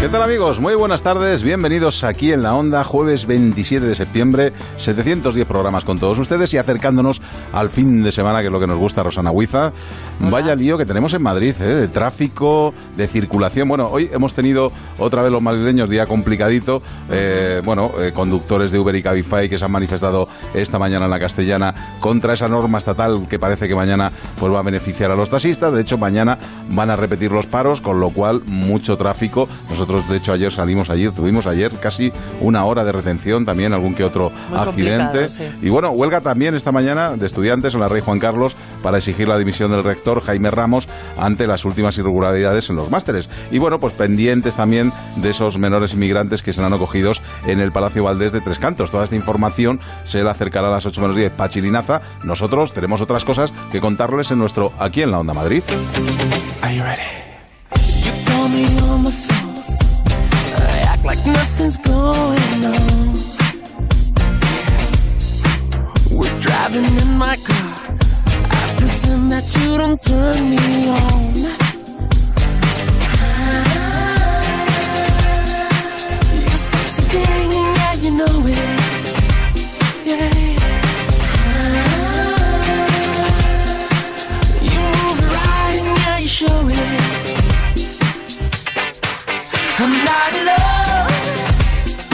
¿Qué tal amigos? Muy buenas tardes, bienvenidos aquí en la Onda, jueves 27 de septiembre, 710 programas con todos ustedes y acercándonos al fin de semana, que es lo que nos gusta, Rosana Huiza. Vaya lío que tenemos en Madrid, ¿eh? de tráfico, de circulación. Bueno, hoy hemos tenido otra vez los madrileños día complicadito. Eh, bueno, eh, conductores de Uber y Cabify que se han manifestado esta mañana en la Castellana contra esa norma estatal que parece que mañana pues, va a beneficiar a los taxistas. De hecho, mañana van a repetir los paros, con lo cual mucho tráfico. Nosotros de hecho, ayer salimos ayer, tuvimos ayer casi una hora de retención, también algún que otro accidente. Y bueno, huelga también esta mañana de estudiantes en la Rey Juan Carlos para exigir la dimisión del rector Jaime Ramos ante las últimas irregularidades en los másteres. Y bueno, pues pendientes también de esos menores inmigrantes que se han acogidos en el Palacio Valdés de Tres Cantos. Toda esta información se la acercará a las 8 menos 10 Pachilinaza. Nosotros tenemos otras cosas que contarles en nuestro Aquí en la Onda Madrid. Like nothing's going on. We're driving in my car. I pretend that you don't turn me on. You sexy thing, yeah, you know it. Yeah. Show it. I'm not alone.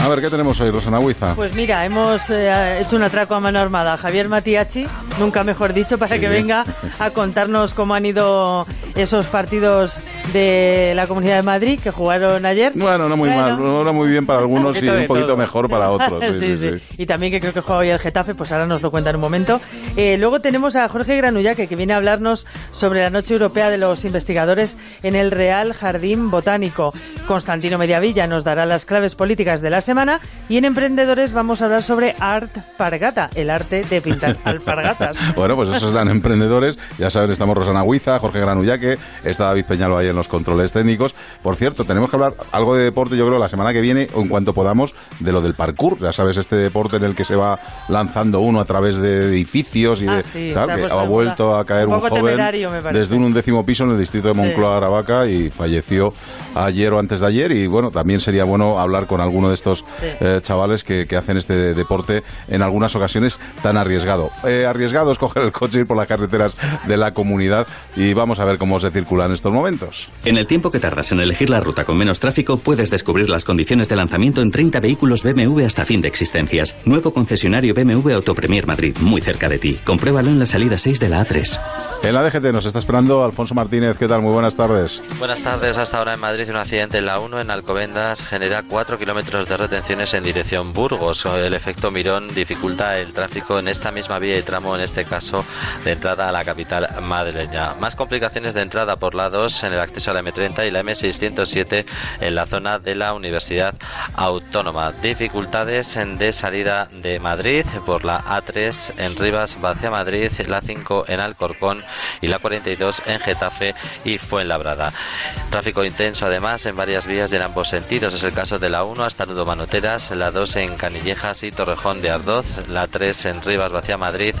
A ver, ¿qué tenemos hoy, Rosana Huiza? Pues mira, hemos eh, hecho un atraco a mano armada. Javier Matiachi, nunca mejor dicho, para que venga a contarnos cómo han ido esos partidos de la Comunidad de Madrid que jugaron ayer. Bueno, no muy mal, no muy bien para algunos y un poquito mejor para otros. Sí sí, Y también que creo que juega hoy el Getafe, pues ahora nos lo cuenta en un momento. Eh, luego tenemos a Jorge Granullaque, que viene a hablarnos sobre la Noche Europea de los Investigadores en el Real Jardín Botánico. Constantino Mediavilla nos dará las claves políticas de la semana y en Emprendedores vamos a hablar sobre Art Pargata, el arte de pintar alpargatas. bueno, pues esos eran Emprendedores. Ya saben, estamos Rosana Huiza, Jorge Granullaque, está David Peñalo ahí en los controles técnicos. Por cierto, tenemos que hablar algo de deporte, yo creo, la semana que viene, o en cuanto podamos, de lo del parkour. Ya sabes, este deporte en el que se va lanzando uno a través de edificios y ah, de, sí, ha vuelto a caer un, joven desde un undécimo piso en el distrito de Moncloa, Aravaca, y falleció ayer o antes de ayer. Y bueno, también sería bueno hablar con alguno de estos eh, chavales que, hacen este deporte en algunas ocasiones tan arriesgado. Eh, arriesgado es coger el coche y ir por las carreteras de la comunidad y vamos a ver cómo se circula en estos momentos. En el tiempo que tardas en elegir la ruta con menos tráfico, puedes descubrir las condiciones de lanzamiento en 30 vehículos BMW hasta fin de existencias. Nuevo concesionario BMW Autopremier Madrid, muy cerca de ti. Compruébalo en la salida 6 de la A3. En la DGT nos está esperando Alfonso Martínez. ¿Qué tal? Muy buenas tardes. Buenas tardes. Hasta ahora en Madrid un accidente en la 1 en Alcobendas genera 4 kilómetros de retenciones en dirección Burgos. El efecto Mirón dificulta el tráfico en esta misma vía y tramo, en este caso de entrada a la capital madrileña. Más complicaciones de entrada por la 2 en el acceso a la M30 y la M607 en la zona de la Universidad Autónoma. Dificultades de salida de Madrid por la A3 en Rivas hacia Madrid, la 5 en Alcorcón y la 42 en Getafe y Fuenlabrada. Tráfico intenso además en varias vías y en ambos sentidos. Es el caso de la 1 hasta Nudo Manoteras, la 2 en Canillejas y Torrejón de Ardoz, la 3 en Rivas Vacia Madrid,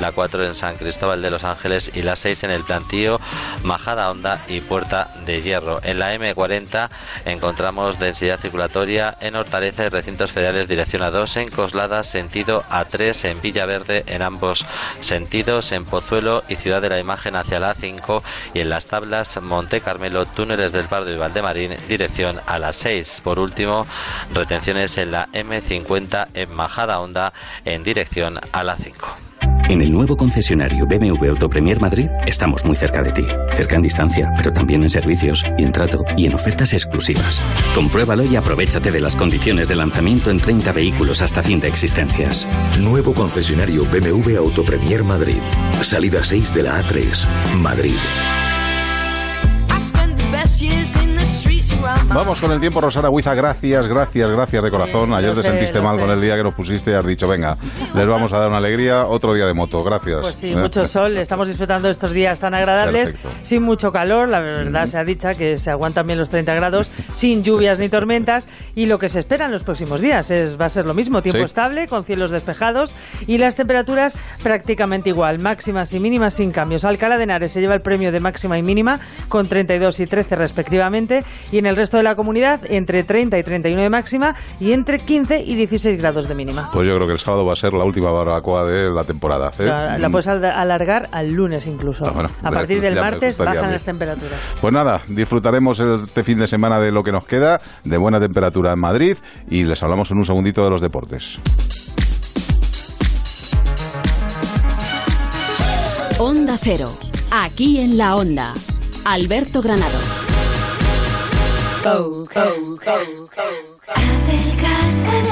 la 4 en San Cristóbal de los Ángeles y la 6 en El Plantío, Majada Honda y Puerta de Hierro. En la M40 encontramos densidad circulatoria en Hortaleza y recintos federales dirección A2 en Coslada sentido A3 en Villaverde en ambos sentidos en Pozuelo y Ciudad de la Imagen hacia la A5 y en las tablas Monte Carmelo túneles del Pardo y Valdemarín dirección a la 6. Por último, retenciones en la M50 en Majada Honda en dirección a la 5. En el nuevo concesionario BMW Autopremier Madrid estamos muy cerca de ti. Cerca en distancia, pero también en servicios y en trato y en ofertas exclusivas. Compruébalo y aprovechate de las condiciones de lanzamiento en 30 vehículos hasta fin de existencias. Nuevo concesionario BMW Autopremier Madrid. Salida 6 de la A3. Madrid. Vamos con el tiempo, Rosana Huiza. Gracias, gracias, gracias de corazón. Ayer te sentiste mal con el día que nos pusiste y has dicho, venga, les vamos a dar una alegría, otro día de moto. Gracias. Pues sí, mucho sol. Estamos disfrutando de estos días tan agradables, sin mucho calor. La verdad se ha dicho que se aguantan bien los 30 grados, sin lluvias ni tormentas. Y lo que se espera en los próximos días es, va a ser lo mismo: tiempo estable, con cielos despejados y las temperaturas prácticamente igual, máximas y mínimas sin cambios. Alcalá de Henares se lleva el premio de máxima y mínima con 32 y 13 respectivamente. Y en el resto de la comunidad entre 30 y 31 de máxima y entre 15 y 16 grados de mínima. Pues yo creo que el sábado va a ser la última barbacoa de la temporada. ¿eh? La, puedes alargar al lunes incluso. Ah, a partir del martes bajan las temperaturas. Pues nada, disfrutaremos este fin de semana de lo que nos queda, de buena temperatura en Madrid y les hablamos en un segundito de los deportes. Onda Cero, aquí en la Onda. Alberto Granados. Go, go, go, go, go.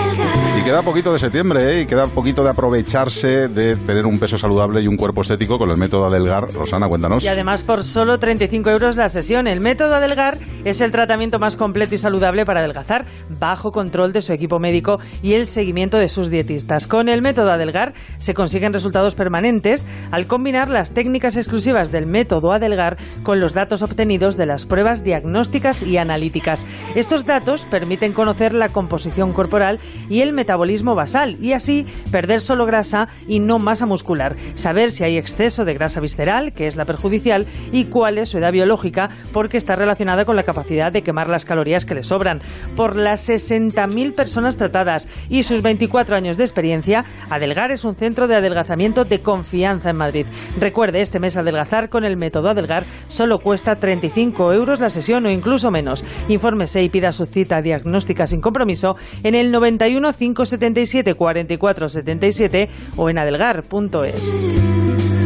Queda poquito de septiembre, ¿eh? Y queda poquito de aprovecharse de tener un peso saludable y un cuerpo estético con el método Adelgar. Rosana, cuéntanos. Y además por solo 35 euros la sesión. El método Adelgar es el tratamiento más completo y saludable para adelgazar, bajo control de su equipo médico y el seguimiento de sus dietistas. Con el método Adelgar se consiguen resultados permanentes al combinar las técnicas exclusivas del método Adelgar con los datos obtenidos de las pruebas diagnósticas y analíticas. Estos datos permiten conocer la composición corporal y el metabolismo basal y así perder solo grasa y no masa muscular, saber si hay exceso de grasa visceral, que es la perjudicial, y cuál es su edad biológica, porque está relacionada con la capacidad de quemar las calorías que le sobran. Por las 60.000 personas tratadas y sus 24 años de experiencia, Adelgar es un centro de adelgazamiento de confianza en Madrid. Recuerde, este mes adelgazar con el método Adelgar solo cuesta 35 euros la sesión o incluso menos. Infórmese y pida su cita diagnóstica sin compromiso en el 91 577 44 77 o en adelgar.es.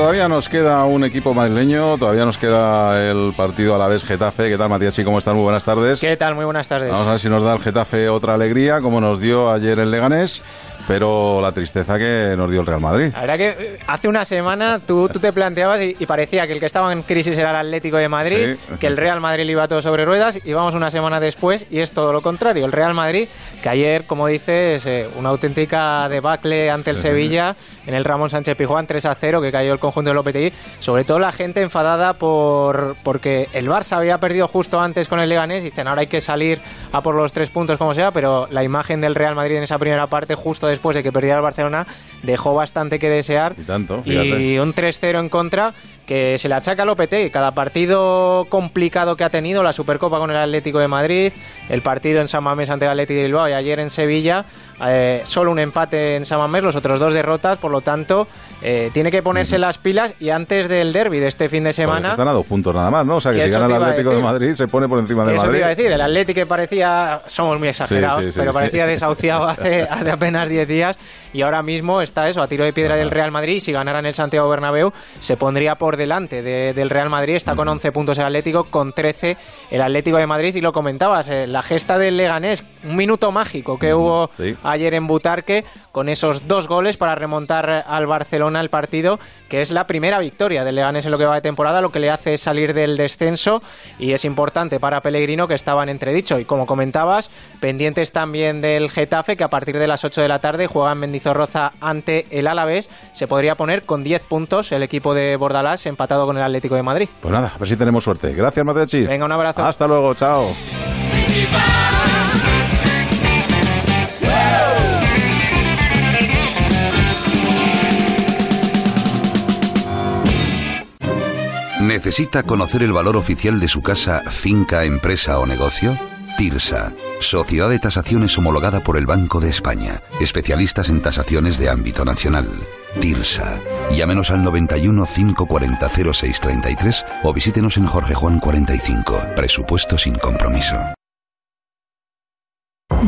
todavía nos queda un equipo madrileño, todavía nos queda el partido a la vez Getafe. ¿Qué tal, Matías? ¿Cómo están? Muy buenas tardes. ¿Qué tal? Muy buenas tardes. Vamos a ver si nos da el Getafe otra alegría, como nos dio ayer el Leganés pero la tristeza que nos dio el Real Madrid. La verdad que eh, hace una semana tú, tú te planteabas y, parecía que el que estaba en crisis era el Atlético de Madrid, que el Real Madrid iba todo sobre ruedas y vamos una semana después y es todo lo contrario. El Real Madrid, que ayer, como dices, eh, una auténtica debacle ante el Sevilla en el Ramón Sánchez Pijuán 3 a 0 que cayó el conjunto de Lopetegui, sobre todo la gente enfadada por porque el Barça había perdido justo antes con el Leganés y dicen ahora hay que salir a por los tres puntos como sea, pero la imagen del Real Madrid en esa primera parte justo después de que perdiera el Barcelona dejó bastante que desear. Y tanto, Y un 3-0 en contra que se le achaca a Lopetegui. Cada partido complicado que ha tenido, la Supercopa con el Atlético de Madrid, el partido en San Mamés ante el Atlético de Bilbao y ayer en Sevilla, eh, solo un empate en San Mamés, los otros dos derrotas, por lo tanto, eh, tiene que ponerse las pilas y antes del derby de este fin de semana... están a dos puntos nada más, ¿no? O sea, que, si gana el Atlético de Madrid se pone por encima de Madrid. Eso iba a decir, el Atlético parecía, somos muy exagerados, pero parecía desahuciado hace, hace apenas 10 días y ahora mismo está eso, a tiro de piedra del Real Madrid, si ganaran el Santiago Bernabéu, se pondría por delante del Real Madrid, está con 11 puntos el Atlético, con 13 el Atlético de Madrid, y lo comentabas, eh, la gesta del Leganés, un minuto mágico que hubo ayer en Butarque, con esos dos goles para remontar al Barcelona el partido, que es la primera victoria del Leganés en lo que va de temporada, lo que le hace salir del descenso, y es importante para Pellegrino que estaba en entredicho, y como comentabas, pendientes también del Getafe, que a partir de las 8 de la tarde juega en Mendizorroza ante el Alavés, se podría poner con 10 puntos el equipo de Bordalás empatado con el Atlético de Madrid. Pues nada, a ver si tenemos suerte. Gracias, Matechi. Venga, un abrazo. Hasta luego, chao. ¿Necesita conocer el valor oficial de su casa, finca, empresa o negocio? TIRSA, Sociedad de Tasaciones homologada por el Banco de España, especialistas en tasaciones de ámbito nacional. TIRSA. Llámenos al 91 540 0633 o visítenos en Jorge Juan 45. Presupuesto sin compromiso.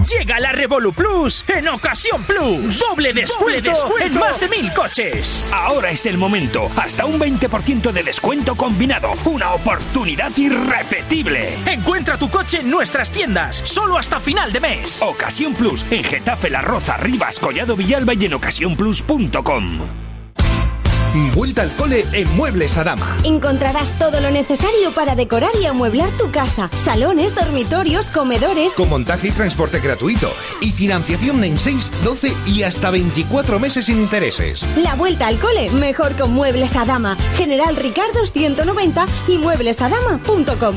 Llega la Revolu Plus en Ocasión Plus. Doble descuento, en más de mil coches. Ahora es el momento. Hasta un 20% de descuento combinado. Una oportunidad irrepetible. Encuentra tu coche en nuestras tiendas. Solo hasta final de mes. Ocasión Plus en Getafe, La Roza, Rivas, Collado Villalba y en ocasiónplus.com. Vuelta al cole en Muebles Adama. Encontrarás todo lo necesario para decorar y amueblar tu casa. Salones, dormitorios, comedores. Con montaje y transporte gratuito. Y financiación en 6, 12 y hasta 24 meses sin intereses. La vuelta al cole mejor con Muebles Adama. General Ricardo 190 y mueblesadama.com.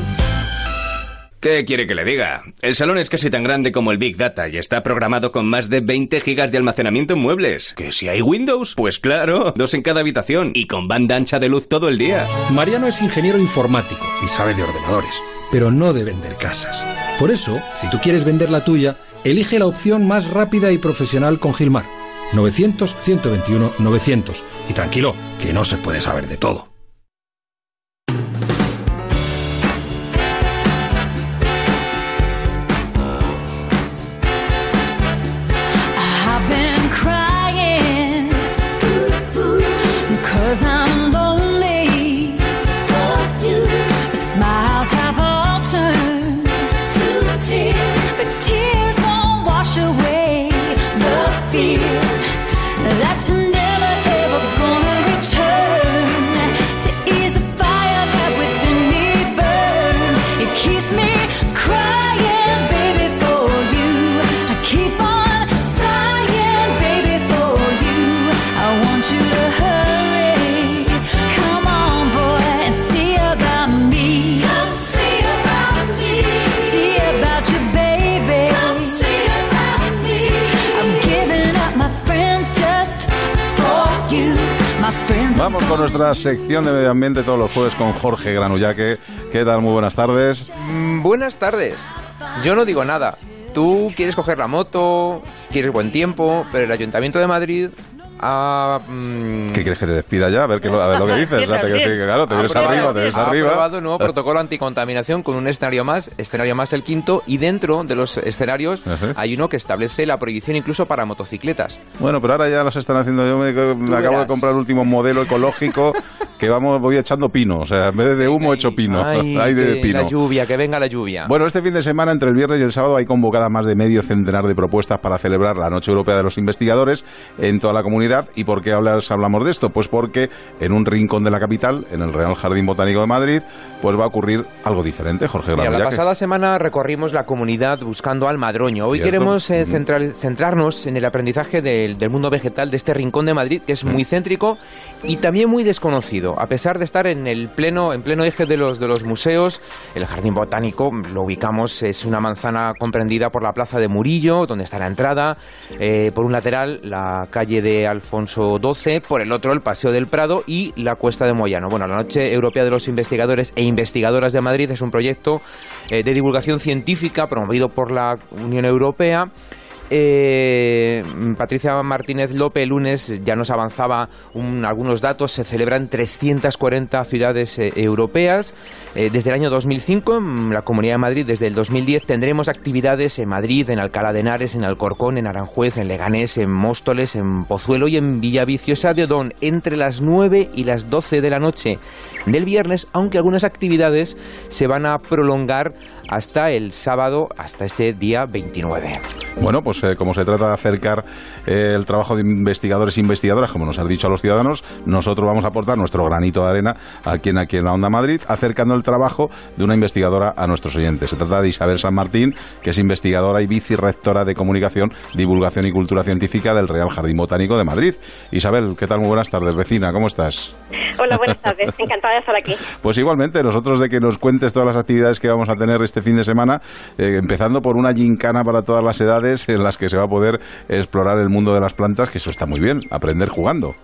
¿Qué quiere que le diga? El salón es casi tan grande como el Big Data y está programado con más de 20 gigas de almacenamiento en muebles. ¿Que si hay Windows? Pues claro, dos en cada habitación y con banda ancha de luz todo el día. Mariano es ingeniero informático y sabe de ordenadores, pero no de vender casas. Por eso, si tú quieres vender la tuya, elige la opción más rápida y profesional con Gilmar. 900-121-900. Y tranquilo, que no se puede saber de todo. fear. Vamos con nuestra sección de medio ambiente todos los jueves con Jorge Granullaque. ¿Qué tal? Muy buenas tardes. Mm, buenas tardes. Yo no digo nada. Tú quieres coger la moto, quieres buen tiempo, pero el Ayuntamiento de Madrid Mm, ¿Qué quieres que te despida ya? A ver, a ver lo que dices. o sea, te, claro, te ves arriba, te ves arriba. Ha aprobado un nuevo protocolo anticontaminación con un escenario más, escenario más el quinto, y dentro de los escenarios hay uno que establece la prohibición incluso para motocicletas. Bueno, pero ahora ya las están haciendo. Yo me, acabo de comprar el último modelo ecológico que vamos voy echando pino. O sea, en vez de humo, echo pino. Ay, de pino. La lluvia, que venga la lluvia. Bueno, este fin de semana, entre el viernes y el sábado, hay convocada más de medio centenar de propuestas para celebrar la Noche Europea de los Investigadores en toda la comunidad ¿Y por qué hablamos de esto? Pues porque en un rincón de la capital, en el Real Jardín Botánico de Madrid, pues va a ocurrir algo diferente, Jorge La pasada semana recorrimos la comunidad buscando al madroño. Hoy queremos eh, centrarnos en el aprendizaje del, mundo vegetal de este rincón de Madrid, que es muy céntrico y también muy desconocido. A pesar de estar en el pleno, en pleno eje de los, de los museos, el Jardín Botánico, lo ubicamos, es una manzana comprendida por la Plaza de Murillo, donde está la entrada. Eh, por un lateral, la calle de Alfonso XII, por el otro el Paseo del Prado y la Cuesta de Moyano. Bueno, la Noche Europea de los Investigadores e Investigadoras de Madrid es un proyecto eh, de divulgación científica promovido por la Unión Europea eh, Patricia Martínez López el lunes ya nos avanzaba algunos datos. Se celebran 340 ciudades eh, europeas. Eh, desde el año 2005, en la Comunidad de Madrid, desde el 2010, tendremos actividades en Madrid, en Alcalá de Henares, en Alcorcón, en Aranjuez, en Leganés, en Móstoles, en Pozuelo y en Villaviciosa de Odón entre las 9 y las 12 de la noche del viernes, aunque algunas actividades se van a prolongar hasta el sábado, hasta este día 29. Bueno, pues eh, como se trata de acercar eh, el trabajo de investigadores e investigadoras, como nos has dicho a los ciudadanos, nosotros vamos a aportar nuestro granito de arena aquí en, aquí en la Onda Madrid, acercando el trabajo de una investigadora a nuestros oyentes. Se trata de Isabel San Martín, que es investigadora y vicerrectora de Comunicación, Divulgación y Cultura Científica del Real Jardín Botánico de Madrid. Isabel, ¿qué tal? Muy buenas tardes, vecina, ¿cómo estás? Hola, buenas tardes, encantada de estar aquí. Pues igualmente, nosotros de que nos cuentes todas las actividades que vamos a tener este fin de semana, eh, empezando por una gincana para todas las edades en las que se va a poder explorar el mundo de las plantas, que eso está muy bien, aprender jugando.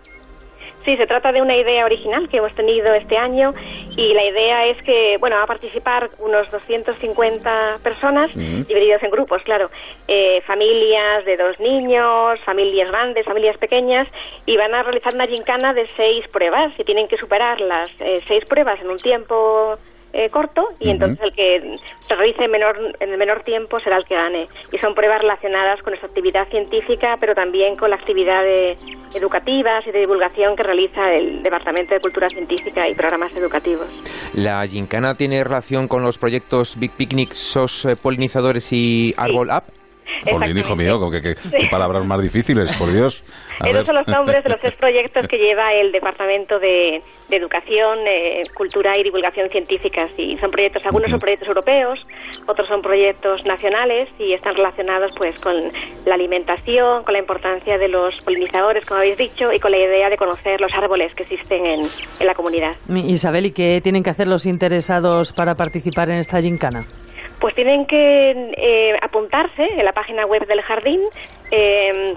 Sí, se trata de una idea original que hemos tenido este año y la idea es que, bueno, va a participar unos 250 personas divididos en grupos, claro, eh, familias de dos niños, familias grandes, familias pequeñas y van a realizar una gincana de seis pruebas y tienen que superar las eh, seis pruebas en un tiempo eh, corto y entonces el que se realice menor, en el menor tiempo será el que gane. Y son pruebas relacionadas con nuestra actividad científica, pero también con la actividad de, educativas y de divulgación que realiza el Departamento de Cultura Científica y Programas Educativos. ¿La gincana tiene relación con los proyectos Big Picnic, SOS eh, Polinizadores y Árbol App? Jolín, hijo mío, ¿qué, qué, palabras más difíciles, por Dios. Esos son los nombres de los tres proyectos que lleva el Departamento de, Educación, eh, Cultura y Divulgación Científicas. Y son proyectos, algunos son proyectos europeos, otros son proyectos nacionales y están relacionados pues con la alimentación, con la importancia de los polinizadores, como habéis dicho, y con la idea de conocer los árboles que existen en, en la comunidad. Isabel, ¿y qué tienen que hacer los interesados para participar en esta gincana? Pues tienen que eh, apuntarse en la página web del jardín. Eh,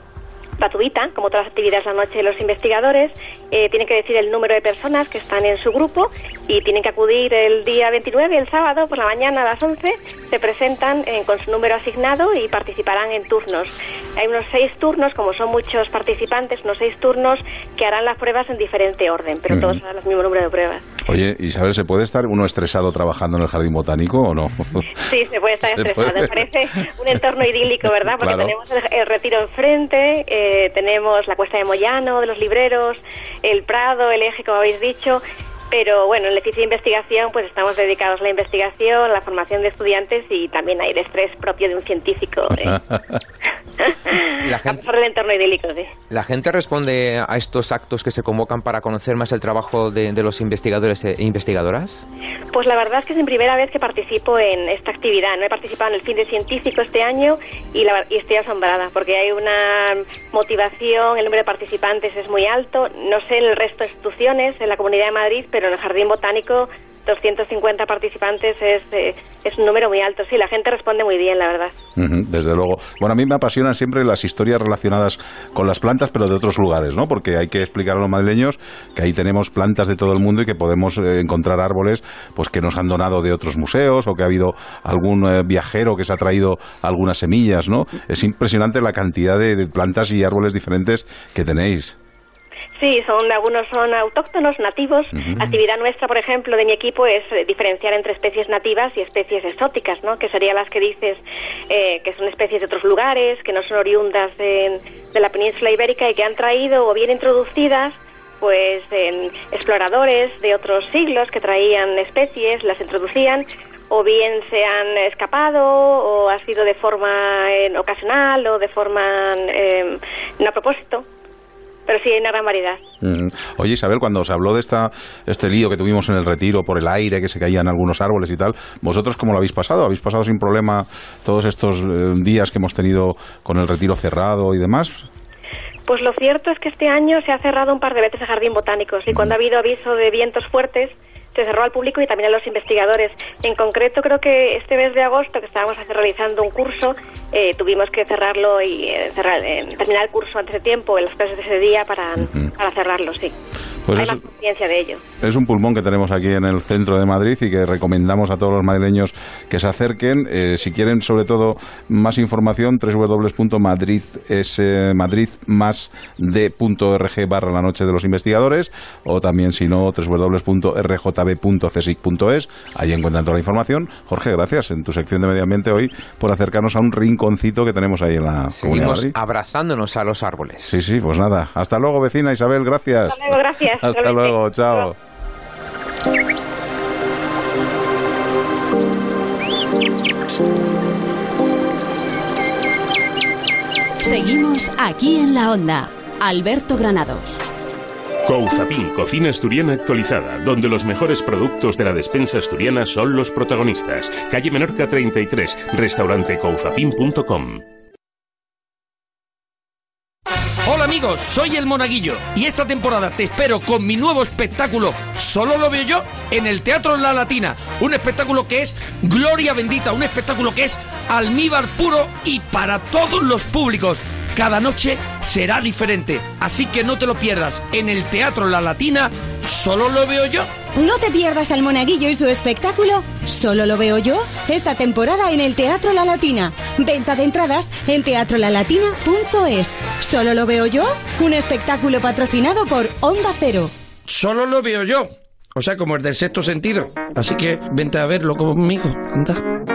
gratuita, como todas las actividades la noche de los investigadores, eh, tienen que decir el número de personas que están en su grupo y tienen que acudir el día 29, el sábado, por la mañana a las 11, se presentan eh, con su número asignado y participarán en turnos. Hay unos seis turnos, como son muchos participantes, unos seis turnos que harán las pruebas en diferente orden, pero todos harán el mismo número de pruebas. Oye, Isabel, ¿se puede estar uno estresado trabajando en el jardín botánico o no? Sí, se puede estar estresado. Me parece un entorno idílico, ¿verdad? Porque tenemos el, retiro enfrente, eh, eh, tenemos la Cuesta de Moyano, de los libreros, el Prado, el Eje, como habéis dicho, pero bueno, en el edificio de investigación pues estamos dedicados a la investigación, la formación de estudiantes y también hay el estrés propio de un científico. ¿eh? la gente, del entorno idílico, sí. ¿La gente responde a estos actos que se convocan para conocer más el trabajo de, los investigadores e investigadoras? Pues la verdad es que es mi primera vez que participo en esta actividad. No he participado en el fin de científico este año y, la, y estoy asombrada porque hay una motivación, el número de participantes es muy alto. No sé en el resto de instituciones, en la Comunidad de Madrid, pero en el Jardín Botánico 250 participantes es, eh, es un número muy alto. Sí, la gente responde muy bien, la verdad. desde luego. Bueno, a mí me apasionan siempre las historias relacionadas con las plantas, pero de otros lugares, ¿no? Porque hay que explicar a los madrileños que ahí tenemos plantas de todo el mundo y que podemos eh, encontrar árboles pues que nos han donado de otros museos o que ha habido algún eh, viajero que se ha traído algunas semillas, ¿no? Es impresionante la cantidad de plantas y árboles diferentes que tenéis. Sí, son algunos son autóctonos, nativos. Actividad nuestra, por ejemplo, de mi equipo es eh, diferenciar entre especies nativas y especies exóticas, ¿no? Que serían las que dices eh, que son especies de otros lugares, que no son oriundas de, la península ibérica y que han traído o bien introducidas pues en exploradores de otros siglos que traían especies, las introducían o bien se han escapado o ha sido de forma eh, ocasional o de forma no a propósito pero sí hay una gran variedad. Mm. Oye, Isabel, cuando os habló de esta, este lío que tuvimos en el retiro por el aire, que se caían algunos árboles y tal, ¿vosotros cómo lo habéis pasado? ¿Habéis pasado sin problema todos estos eh, días que hemos tenido con el retiro cerrado y demás? Pues lo cierto es que este año se ha cerrado un par de veces el jardín botánicos y cuando ha habido aviso de vientos fuertes se cerró al público y también a los investigadores. En concreto, creo que este mes de agosto, que estábamos realizando un curso, eh, tuvimos que cerrarlo y eh, cerrar, eh, terminar el curso antes de tiempo, en las clases de ese día, para, para cerrarlo, sí. Pues Hay más conciencia de ello. Es un pulmón que tenemos aquí en el centro de Madrid y que recomendamos a todos los madrileños que se acerquen. si quieren, sobre todo, más información, www.madrid.org barra la noche de los investigadores o también, si no, www.rj www.cesic.es. Ahí encuentran toda la información. Jorge, gracias en tu sección de medio ambiente hoy por acercarnos a un rinconcito que tenemos ahí en la Seguimos abrazándonos a los árboles. Sí, sí, pues nada. Hasta luego, vecina Isabel, gracias. Hasta luego, gracias. Hasta luego, chao. Seguimos aquí en la onda. Alberto Granados. Couzapin, cocina asturiana actualizada, donde los mejores productos de la despensa asturiana son los protagonistas. Calle Menorca 33, restaurante couzapin.com. Hola amigos, soy el Monaguillo y esta temporada te espero con mi nuevo espectáculo Solo lo veo yo en el Teatro La Latina. Un espectáculo que es gloria bendita, un espectáculo que es almíbar puro y para todos los públicos cada noche será diferente. Así que no te lo pierdas. En el Teatro La Latina, solo lo veo yo. No te pierdas al Monaguillo y su espectáculo. Solo lo veo yo. Esta temporada en el Teatro La Latina. Venta de entradas en teatrolalatina.es. Solo lo veo yo. Un espectáculo patrocinado por Onda Cero. Solo lo veo yo. O sea, como el del sexto sentido. Así que vente a verlo conmigo. Anda.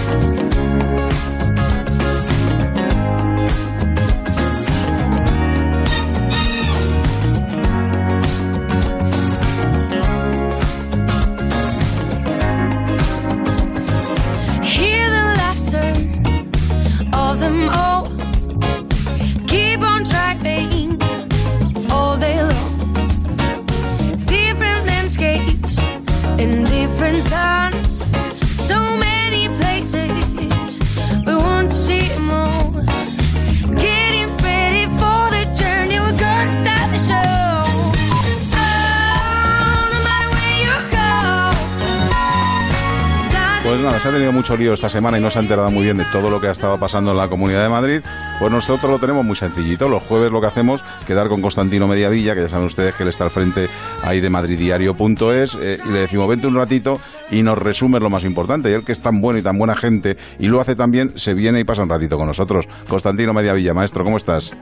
Mucho lío esta semana y no se ha enterado muy bien de todo lo que ha estado pasando en la Comunidad de Madrid. Pues nosotros lo tenemos muy sencillito. Los jueves lo que hacemos, quedar con Constantino Mediavilla, que ya saben ustedes que él está al frente ahí de madriddiario.es, eh, y le decimos, vente un ratito y nos resume lo más importante. Y él que es tan bueno y tan buena gente y lo hace tan bien, se viene y pasa un ratito con nosotros. Constantino Mediavilla, maestro, ¿cómo estás?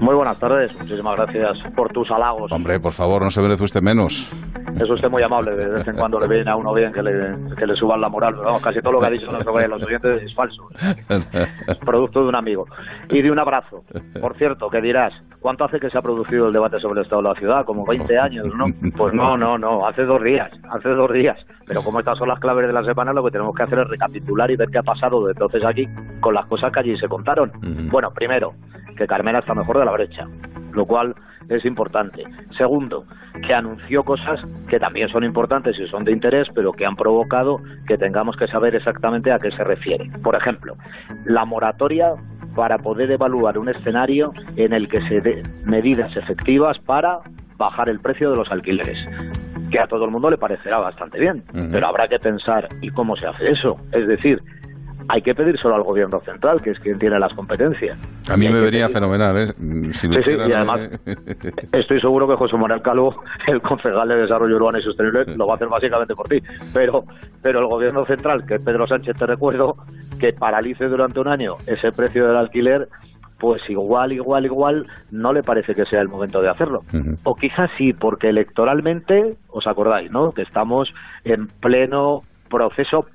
Muy buenas tardes, muchísimas gracias por tus halagos. Hombre, por favor, no se merece usted menos. Es usted muy amable, de vez en cuando le viene a uno bien que le, que le suban la moral. Pero vamos, casi todo lo que ha dicho nuestro los oyentes es falso. Producto de un amigo. Y de un abrazo. Por cierto, que dirás, ¿cuánto hace que se ha producido el debate sobre el estado de la ciudad? Como 20 años, ¿no? Pues no, no, no, hace dos días, hace dos días. Pero como estas son las claves de la semana, lo que tenemos que hacer es recapitular y ver qué ha pasado de entonces aquí con las cosas que allí se contaron. Bueno, primero, que Carmena está mejor de la brecha, lo cual es importante. Segundo, que anunció cosas que también son importantes y son de interés, pero que han provocado que tengamos que saber exactamente a qué se refiere. Por ejemplo, la moratoria para poder evaluar un escenario en el que se den medidas efectivas para bajar el precio de los alquileres que a todo el mundo le parecerá bastante bien, pero habrá que pensar y cómo se hace eso. Es decir, hay que pedir solo al gobierno central, que es quien tiene las competencias. A mí me venía fenomenal, ¿eh? Si Sí, sí, y además eh, estoy seguro que José Manuel Calvo, el concejal de Desarrollo Urbano y Sostenible, lo va a hacer básicamente por ti. Pero, pero el gobierno central, que es Pedro Sánchez, te recuerdo, que paralice durante un año ese precio del alquiler, pues igual, igual, igual, no le parece que sea el momento de hacerlo. O quizás sí, porque electoralmente, os acordáis, ¿no? Que estamos en pleno proceso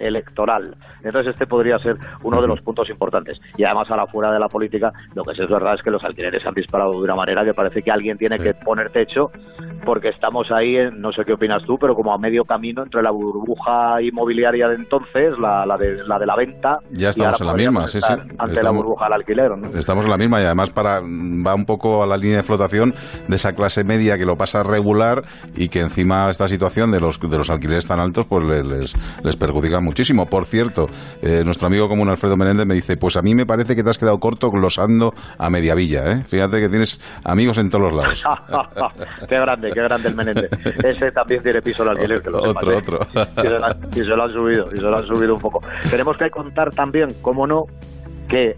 preelectoral. Entonces este podría ser uno de los puntos importantes. Y además ahora fuera de la política, lo que sí es verdad es que los alquileres han disparado de una manera que parece que alguien tiene que poner techo porque estamos ahí, en, no sé qué opinas tú, pero como a medio camino entre la burbuja inmobiliaria de entonces, la, la, de, la de la venta, Ya estamos en la misma, sí, sí. ante la burbuja del alquiler. ¿no? Estamos en la misma y además para va un poco a la línea de flotación de esa clase media que lo pasa regular y que encima esta situación de los de los alquileres tan altos pues le- les, les perjudica muchísimo. Por cierto, eh, nuestro amigo común Alfredo Menéndez me dice, pues a mí me parece que te has quedado corto glosando a Mediavilla, ¿eh? Fíjate que tienes amigos en todos los lados. qué grande, qué grande el Menéndez. Ese también tiene piso el alquiler, que lo Otro, ¿eh? otro. Y se, lo han, y se lo han subido, y se lo han subido un poco. Tenemos que contar también, cómo no, que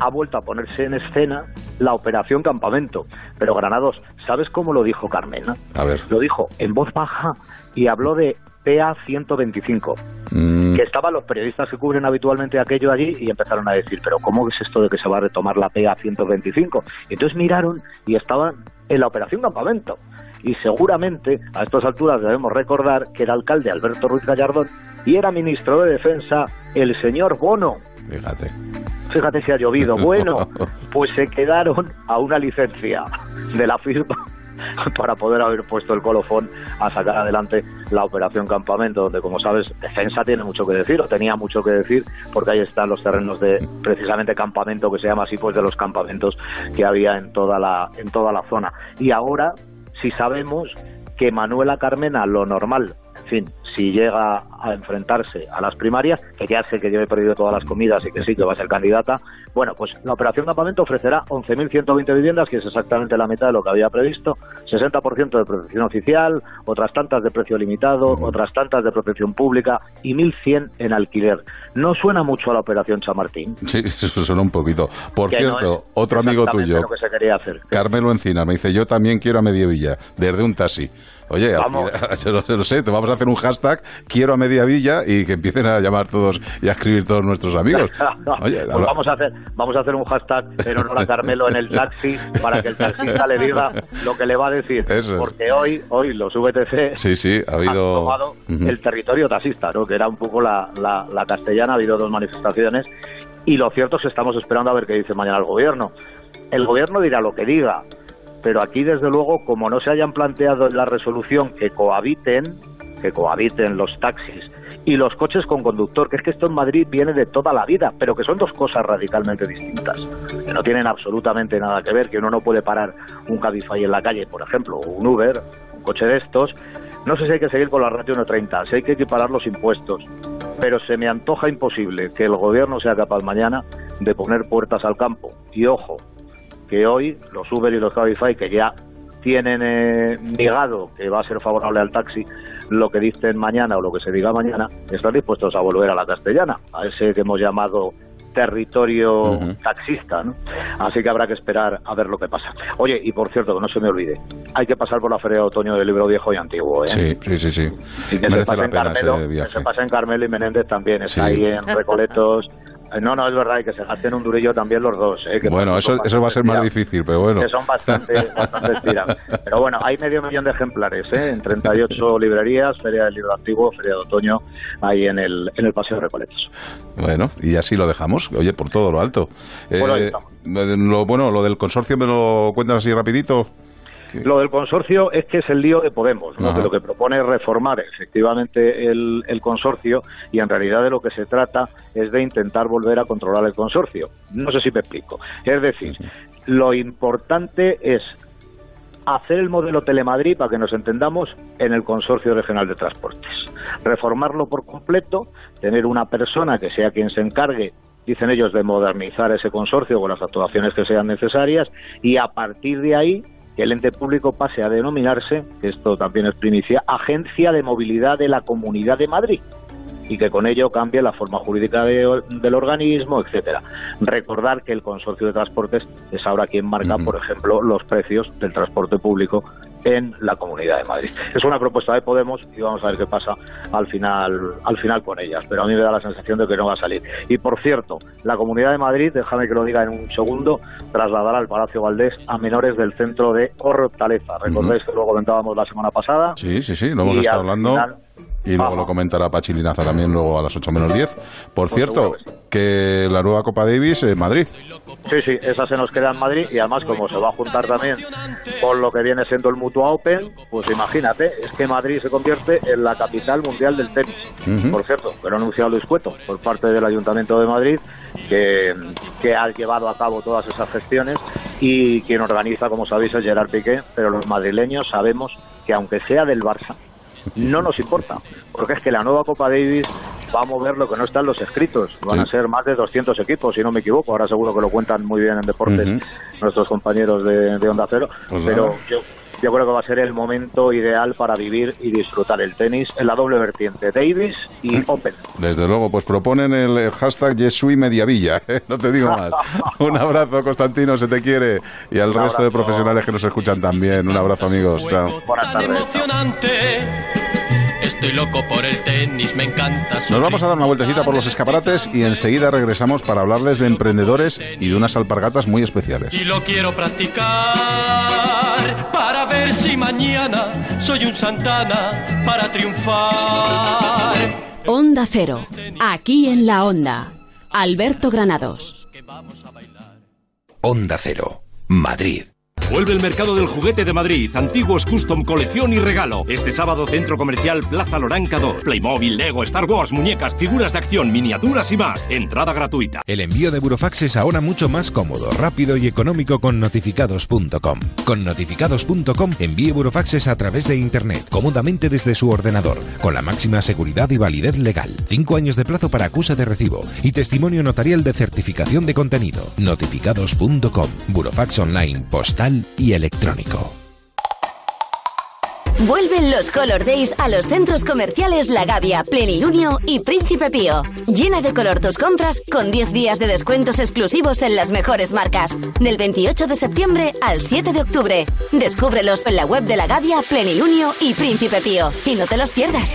ha vuelto a ponerse en escena la operación Campamento. Pero Granados, ¿sabes cómo lo dijo Carmena? A ver. Lo dijo en voz baja y habló de PA 125 Mm, que estaban los periodistas que cubren habitualmente aquello allí y empezaron a decir, pero ¿cómo es esto de que se va a retomar la PA 125? Y entonces miraron y estaban en la operación Campamento. Y seguramente a estas alturas debemos recordar que era alcalde Alberto Ruiz Gallardón y era ministro de Defensa el señor Bono. Fíjate. Fíjate si ha llovido. Bueno, pues se quedaron a una licencia de la firma para poder haber puesto el colofón a sacar adelante la operación Campamento, donde, como sabes, Defensa tiene mucho que decir, o tenía mucho que decir, porque ahí están los terrenos de precisamente Campamento, que se llama así, pues de los campamentos que había en toda la, en toda la zona. Y ahora, si sabemos que Manuela Carmena, lo normal, en fin, si llega a enfrentarse a las primarias, que ya sé que yo he perdido todas las comidas y que sí que va a ser candidata, bueno, pues la operación Campamento ofrecerá 11.120 viviendas, que es exactamente la mitad de lo que había previsto, 60% de protección oficial, otras tantas de precio limitado, otras tantas de protección pública y 1.100 en alquiler. No suena mucho a la operación Chamartín. Sí, eso suena un poquito. Por Que cierto, otro amigo tuyo, lo que se quería hacer. Carmelo Encina, me dice, yo también quiero a Media Villa, desde un taxi. Oye, Vamos. final, se lo, se lo sé, te vamos a hacer un hashtag, quiero a Media Villa, y que empiecen a llamar todos y a escribir todos nuestros amigos. Oye, Pues habla- vamos a hacer vamos a hacer un hashtag en honor a Carmelo en el taxi para que el taxista le diga lo que le va a decir Eso porque hoy hoy los VTC Sí, sí, ha han tomado el territorio taxista ¿no? que era un poco la, la, la castellana ha habido dos manifestaciones y lo cierto es que estamos esperando a ver qué dice mañana el gobierno el gobierno dirá lo que diga pero aquí desde luego como no se hayan planteado en la resolución que cohabiten que cohabiten los taxis y los coches con conductor, que es que esto en Madrid viene de toda la vida, pero que son dos cosas radicalmente distintas, que no tienen absolutamente nada que ver, que uno no puede parar un Cabify en la calle, por ejemplo, o un Uber, un coche de estos. No sé si hay que seguir con la ratio 1.30, si hay que equiparar los impuestos, pero se me antoja imposible que el gobierno sea capaz mañana de poner puertas al campo. Y ojo, que hoy los Uber y los Cabify, que ya tienen eh, negado que va a ser favorable al taxi, lo que dicen mañana o lo que se diga mañana, están dispuestos a volver a la castellana, a ese que hemos llamado territorio taxista, ¿no? Así que habrá que esperar a ver lo que pasa. Oye, y por cierto, que no se me olvide, hay que pasar por la Feria de Otoño del Libro Viejo y Antiguo, ¿eh? Sí, sí, sí, sí. Y que se Merece pase la en pena Carmelo, ese que se pase en Carmelo y Menéndez también, está Sí. ahí en Recoletos. Eh, No, no, es verdad, y que se gasten un durillo también los dos. ¿eh? que Bueno, eso, eso va a ser más difícil, pero bueno. que son bastante, bastante tirados. Pero bueno, hay medio millón de ejemplares ¿eh? en 38 librerías, Feria del Libro Antiguo, Feria de Otoño, ahí en el, en el Paseo de Recoletos. Bueno, y así lo dejamos, oye, por todo lo alto. Eh, Bueno, ahí estamos. lo, bueno, lo del consorcio me lo cuentas así rapidito. Lo del consorcio es que es el lío de Podemos, ¿no? Ajá. que lo que propone es reformar efectivamente el, el consorcio y en realidad de lo que se trata es de intentar volver a controlar el consorcio. No sé si me explico. Es decir, lo importante es hacer el modelo Telemadrid, para que nos entendamos, en el Consorcio Regional de Transportes. Reformarlo por completo, tener una persona que sea quien se encargue, dicen ellos, de modernizar ese consorcio con las actuaciones que sean necesarias y a partir de ahí que el ente público pase a denominarse, que esto también es primicia, Agencia de Movilidad de la Comunidad de Madrid y que con ello cambie la forma jurídica de- del organismo, etcétera. Recordar que el consorcio de transportes es ahora quien marca, por ejemplo, los precios del transporte público en la Comunidad de Madrid. Es una propuesta de Podemos y vamos a ver qué pasa al final, al final con ellas, pero a mí me da la sensación de que no va a salir. Y por cierto, la Comunidad de Madrid, déjame que lo diga en un segundo, trasladará al Palacio Valdés a menores del centro de Hortaleza. Recordáis que lo comentábamos la semana pasada. Sí, sí, sí, lo hemos estado hablando. final- y luego lo comentará Pachi Linaza también luego a las 8 menos 10. Por cierto, que la nueva Copa Davis en Madrid. Sí, sí, esa se nos queda en Madrid y además como se va a juntar también con lo que viene siendo el Mutua Open, pues imagínate, es que Madrid se convierte en la capital mundial del tenis. Por cierto, que lo ha anunciado Luis Cueto por parte del Ayuntamiento de Madrid, que, que ha llevado a cabo todas esas gestiones y quien organiza, como sabéis, es Gerard Piqué, pero los madrileños sabemos que aunque sea del Barça, no nos importa, porque es que la nueva Copa Davis va a mover lo que no está en los escritos. Van Sí. a ser más de 200 equipos, si no me equivoco. Ahora seguro que lo cuentan muy bien en deportes nuestros compañeros de, de Onda Cero. Pues pero nada. yo, yo creo que va a ser el momento ideal para vivir y disfrutar el tenis en la doble vertiente, Davis y Open. Desde luego, pues proponen el hashtag Yesui Mediavilla. ¿eh? No te digo más. Un abrazo, Constantino, se te quiere. Y al Un resto de profesionales que nos escuchan también. Un abrazo, amigos. Chao. Buenas tardes. Estoy loco por el tenis, me encanta. Nos vamos a dar una vueltecita por los escaparates y enseguida regresamos para hablarles de emprendedores y de unas alpargatas muy especiales. Y lo quiero practicar para ver si mañana soy un Santana para triunfar. Onda Cero. Aquí en la Onda. Alberto Granados. Onda Cero, Madrid. Vuelve el mercado del juguete de Madrid, antiguos custom colección y regalo. Este sábado Centro Comercial Plaza Loranca 2. Playmobil, Lego, Star Wars, muñecas, figuras de acción, miniaturas y más. Entrada gratuita. El envío de Burofax es ahora mucho más cómodo, rápido y económico con notificados.com. Con notificados.com envíe Burofaxes a través de Internet, cómodamente desde su ordenador, con la máxima seguridad y validez legal. Cinco años de plazo para acusa de recibo y testimonio notarial de certificación de contenido. Notificados.com. Burofax online, postal y electrónico. Vuelven los Color Days a los centros comerciales La Gavia, Plenilunio y Príncipe Pío. Llena de color tus compras con 10 días de descuentos exclusivos en las mejores marcas. Del 28 de septiembre al 7 de octubre. Descúbrelos en la web de La Gavia, Plenilunio y Príncipe Pío. Y no te los pierdas.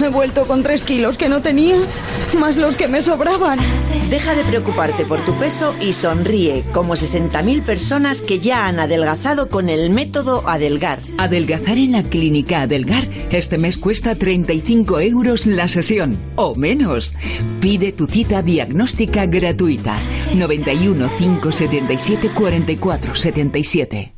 He vuelto con tres kilos que no tenía, más los que me sobraban. Deja de preocuparte por tu peso y sonríe, como 60.000 personas que ya han adelgazado con el método Adelgar. Adelgazar en la clínica Adelgar este mes cuesta 35 euros la sesión, o menos. Pide tu cita diagnóstica gratuita. 91 577 44 77.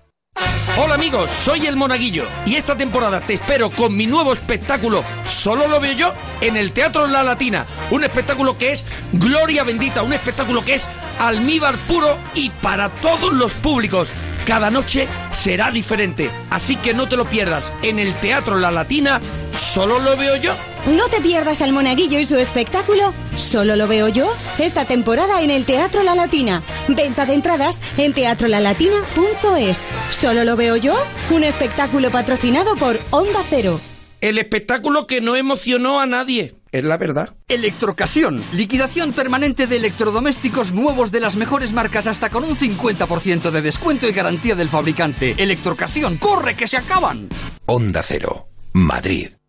Hola amigos, soy el Monaguillo y esta temporada te espero con mi nuevo espectáculo Solo lo veo yo en el Teatro La Latina. Un espectáculo que es gloria bendita, un espectáculo que es almíbar puro y para todos los públicos. Cada noche será diferente, así que no te lo pierdas. En el Teatro La Latina, Solo lo veo yo. No te pierdas al Monaguillo y su espectáculo Solo lo veo yo esta temporada en el Teatro La Latina. Venta de entradas en teatrolalatina.es. Solo lo veo yo, un espectáculo patrocinado por Onda Cero. El espectáculo que no emocionó a nadie. Es la verdad. Electrocasión. Liquidación permanente de electrodomésticos nuevos de las mejores marcas hasta con un 50% de descuento y garantía del fabricante. Electrocasión. ¡Corre que se acaban! Onda Cero, Madrid.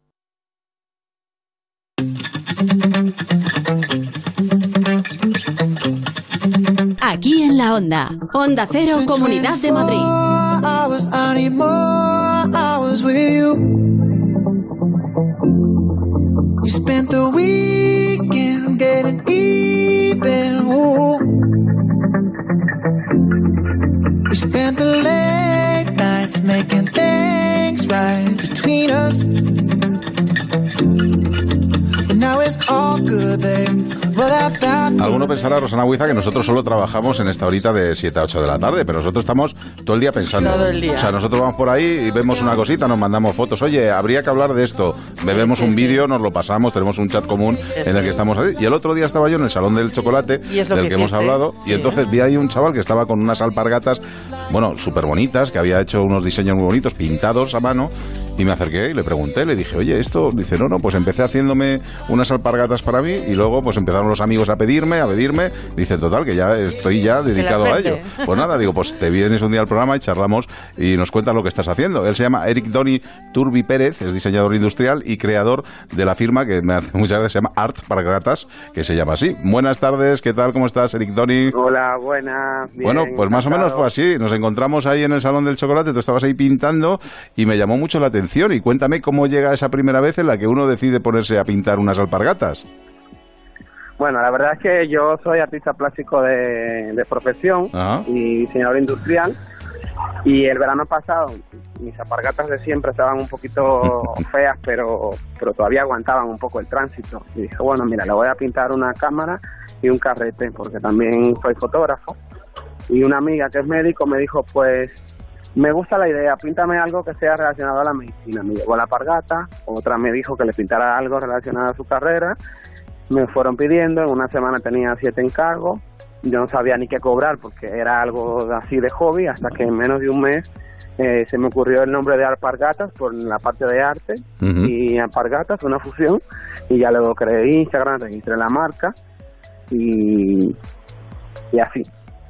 Aquí en la Onda. Onda Cero, Comunidad de Madrid. You spent the weekend getting even. Ooh. We spent the late nights making things right between us. Alguno pensará, Rosana Huiza, que nosotros solo trabajamos en esta horita de 7 a 8 de la tarde, pero nosotros estamos todo el día pensando. Todo el día. O sea, nosotros vamos por ahí y vemos una cosita, nos mandamos fotos. Oye, habría que hablar de esto. Bebemos sí, un sí. vídeo, nos lo pasamos, tenemos un chat común en el que estamos ahí. Y el otro día estaba yo en el Salón del Chocolate, Y es lo del que que hemos hiciste, hablado, y entonces vi ahí un chaval que estaba con unas alpargatas, bueno, súper bonitas, que había hecho unos diseños muy bonitos, pintados a mano, y me acerqué y le pregunté, le dije, oye, esto, dice, no, no, pues empecé haciéndome unas alpargatas para mí y luego pues empezaron los amigos a pedirme, a pedirme, dice, total, que ya estoy ya dedicado a ello. Pues nada, digo, pues te vienes un día al programa y charlamos y nos cuentas lo que estás haciendo. Él se llama Eric Doni Turbi Pérez, es diseñador industrial y creador de la firma que me hace muchas gracias, se llama Art para que se llama así. Buenas tardes, ¿qué tal? ¿Cómo estás, Eric Doni? Hola, buenas. bien, Bueno, pues más o menos fue así. Nos encontramos ahí en el Salón del Chocolate, tú estabas ahí pintando y me llamó mucho la atención. Y cuéntame cómo llega esa primera vez en la que uno decide ponerse a pintar unas alpargatas. Bueno, la verdad es que yo soy artista plástico de, de profesión Ajá. y diseñador industrial. Y el verano pasado mis alpargatas de siempre estaban un poquito feas, pero, pero todavía aguantaban un poco el tránsito. Y dije, bueno, mira, le voy a pintar una cámara y un carrete, porque también soy fotógrafo. Y una amiga que es médico me dijo, pues me gusta la idea, píntame algo que sea relacionado a la medicina. Me llegó la pargata, otra me dijo que le pintara algo relacionado a su carrera, me fueron pidiendo, en una semana tenía siete encargos, yo no sabía ni qué cobrar porque era algo así de hobby, hasta que en menos de un mes eh, se me ocurrió el nombre de Alpargatas por la parte de arte Ujú. y Alpargatas, una fusión, y ya luego creé Instagram, registré la marca y, y así.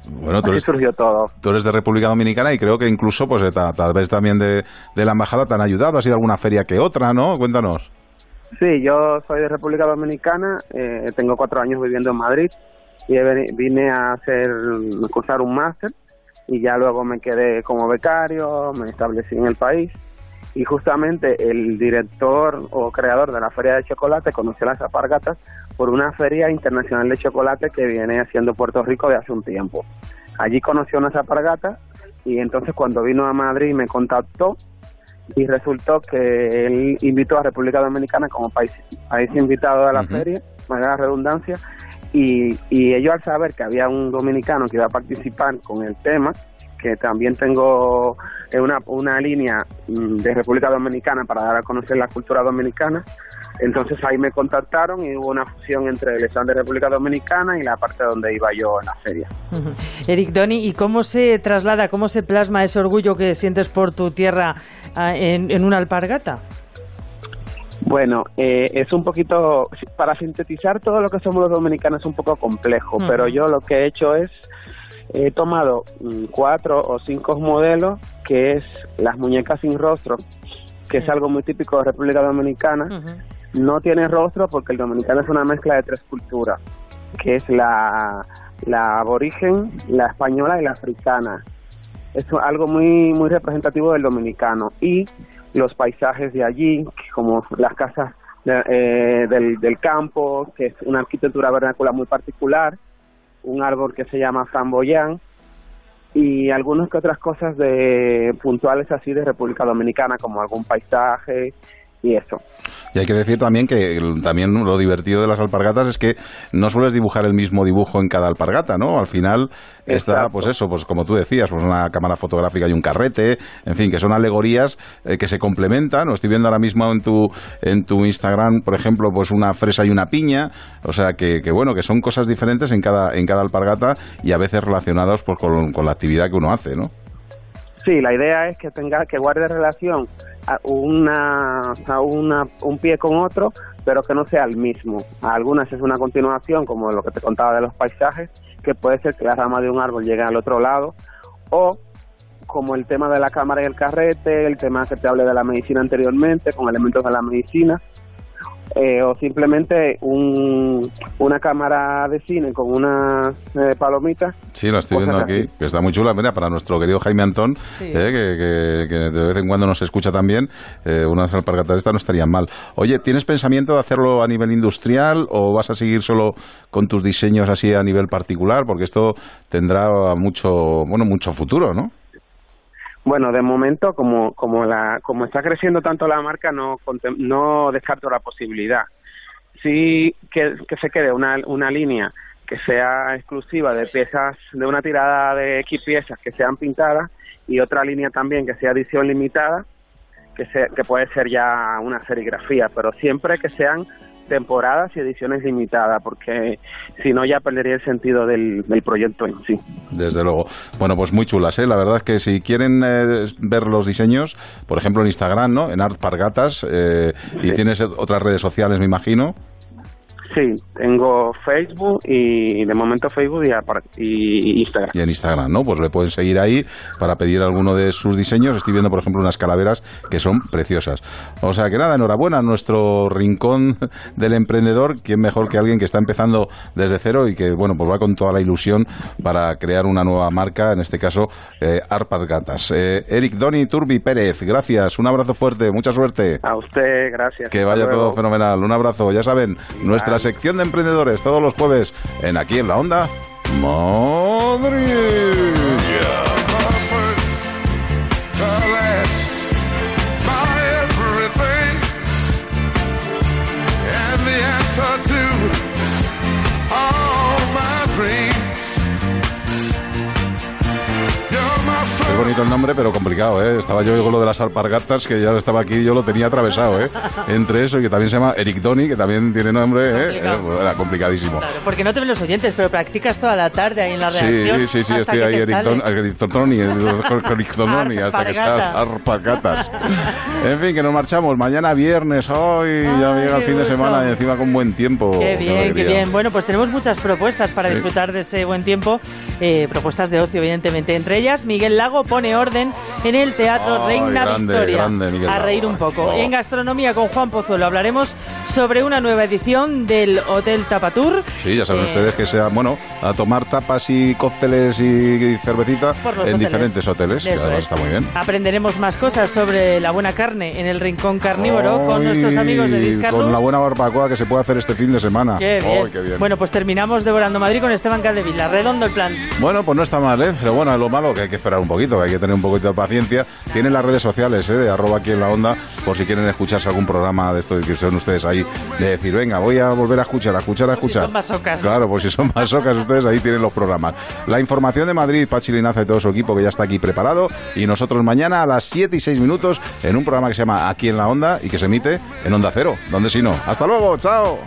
Bueno, tú Así eres, surgió todo. tú eres de República Dominicana y creo que incluso, pues eh, ta- tal vez también de, de la embajada te han ayudado. ¿Ha sido alguna feria que otra, no? Cuéntanos. Sí, yo soy de República Dominicana, eh, tengo cuatro años viviendo en Madrid y vine a hacer, a cursar un máster y ya luego me quedé como becario, me establecí en el país y justamente el director o creador de la Feria de Chocolate conoció las apargatas por una feria internacional de chocolate que viene haciendo Puerto Rico de hace un tiempo. Allí conoció unas apargatas y entonces cuando vino a Madrid me contactó y resultó que él invitó a República Dominicana como país, país invitado a la feria, valga la redundancia, y, y ellos al saber que había un dominicano que iba a participar con el tema, que también tengo eh, una, una línea mm, de República Dominicana para dar a conocer la cultura dominicana, entonces ahí me contactaron y hubo una fusión entre el stand de República Dominicana y la parte donde iba yo en la feria. Eric Doni, ¿y cómo se traslada, cómo se plasma ese orgullo que sientes por tu tierra ah, en, en una alpargata? Bueno, eh, es un poquito, para sintetizar todo lo que somos los dominicanos es un poco complejo, pero yo lo que he hecho es, he tomado mm, cuatro o cinco modelos, que es las muñecas sin rostro, que es algo muy típico de República Dominicana. No tiene rostro porque el dominicano es una mezcla de tres culturas, que es la, la aborigen, la española y la africana. Es algo muy, muy representativo del dominicano. Y los paisajes de allí, como las casas de- eh, del, del campo, que es una arquitectura vernácula muy particular, un árbol que se llama framboyán, y algunas que otras cosas de puntuales así de República Dominicana, como algún paisaje y eso. Y hay que decir también que el- también lo divertido de las alpargatas es que no sueles dibujar el mismo dibujo en cada alpargata, ¿no? Al final está, pues eso, pues como tú decías, pues una cámara fotográfica y un carrete, en fin, que son alegorías eh, que se complementan. Lo estoy viendo ahora mismo en tu en tu Instagram, por ejemplo, pues una fresa y una piña, o sea que, que bueno, que son cosas diferentes en cada en cada alpargata y a veces relacionados pues con, con la actividad que uno hace, ¿no? Sí, la idea es que tenga que guarde relación a una, a una un pie con otro, pero que no sea el mismo. A algunas es una continuación, como lo que te contaba de los paisajes, que puede ser que la rama de un árbol llegue al otro lado, o como el tema de la cámara y el carrete, el tema que te hablé de la medicina anteriormente, con elementos de la medicina, eh, o simplemente un, una cámara de cine con unas eh, palomitas Sí, lo estoy Cosas viendo aquí, así. que está muy chula. Mira, para nuestro querido Jaime Antón, Sí. eh, que, que- que de vez en cuando nos escucha también, eh, unas alpargatas de estas no estarían mal. Oye, ¿tienes pensamiento de hacerlo a nivel industrial o vas a seguir solo con tus diseños así a nivel particular? Porque esto tendrá mucho, bueno, mucho futuro, ¿no? Bueno, de momento, como, como, la, como está creciendo tanto la marca, no, no descarto la posibilidad. Sí que, se quede una, una línea que sea exclusiva de piezas, de una tirada de X piezas que sean pintadas y otra línea también que sea edición limitada, que, se, que puede ser ya una serigrafía, pero siempre que sean temporadas y ediciones limitadas, porque si no ya perdería el sentido del, del proyecto en sí. Desde luego. Bueno, pues muy chulas, ¿eh? La verdad es que si quieren eh, ver los diseños, por ejemplo en Instagram, ¿no? En Art Pargatas, eh, y tienes otras redes sociales, me imagino. Sí, tengo Facebook y de momento Facebook y, y Instagram. y en Instagram, ¿no? Pues le pueden seguir ahí para pedir alguno de sus diseños. Estoy viendo, por ejemplo, unas calaveras que son preciosas. O sea que nada, enhorabuena a nuestro rincón del emprendedor. ¿Quién mejor que alguien que está empezando desde cero y que, bueno, pues va con toda la ilusión para crear una nueva marca, en este caso, eh, Arpad Gatas. Eh, Eric Doni Turbi Pérez, gracias. Un abrazo fuerte, mucha suerte. A usted, gracias. Que vaya todo fenomenal. Un abrazo. Ya saben, nuestra sección de emprendedores todos los jueves en aquí en la onda. Madrid. Es bonito el nombre, pero complicado, ¿eh? Estaba yo con lo de las alpargatas, que ya estaba aquí, yo lo tenía atravesado, ¿eh? Entre eso y que también se llama Eric Doni, que también tiene nombre, ¿eh? Era complicadísimo. Claro, porque no te ven los oyentes, pero practicas toda la tarde ahí en la redacción. Sí, sí, sí, estoy ahí, Eric Doni, hasta que Arpagata. salga arpagatas. En fin, que nos marchamos. Mañana viernes, hoy ya llega el fin de semana y encima con buen tiempo. Qué bien, qué bien. Bueno, pues tenemos muchas propuestas para disfrutar de ese buen tiempo. eh, propuestas de ocio, evidentemente. Entre ellas, Miguel Lago pone orden en el Teatro Ay, Reina grande, Victoria. grande, a reír un poco. Oh. En gastronomía con Juan Pozuelo hablaremos sobre una nueva edición del Hotel Tapatur. Sí, ya saben Eh, ustedes que sea, bueno, a tomar tapas y cócteles y cervecita en hoteles. diferentes hoteles. que Eso además es. está muy bien. Aprenderemos más cosas sobre la buena carne en el Rincón Carnívoro con nuestros amigos de Discarlos. Con la buena barbacoa que se puede hacer este fin de semana. Qué bien. Ay, qué bien. Bueno, pues terminamos devorando Madrid con Esteban Cadevila. Redondo el plan. Bueno, pues no está mal, ¿eh? Pero bueno, lo malo que hay que esperar un poquito, que hay que tener un poquito de paciencia. Tienen las redes sociales, ¿eh? De arroba aquí en la onda, por si quieren escucharse algún programa de esto, que son ustedes ahí, de decir, venga, voy a volver a escuchar, a escuchar, a Por si escuchar. son masocas. Claro, pues si son masocas ustedes, ahí tienen los programas. La información de Madrid, Pachi Linaza y todo su equipo que ya está aquí preparado. Y nosotros mañana a las 7 y 6 minutos en un programa que se llama Aquí en la Onda y que se emite en Onda Cero. ¿Dónde si no? Hasta luego, chao.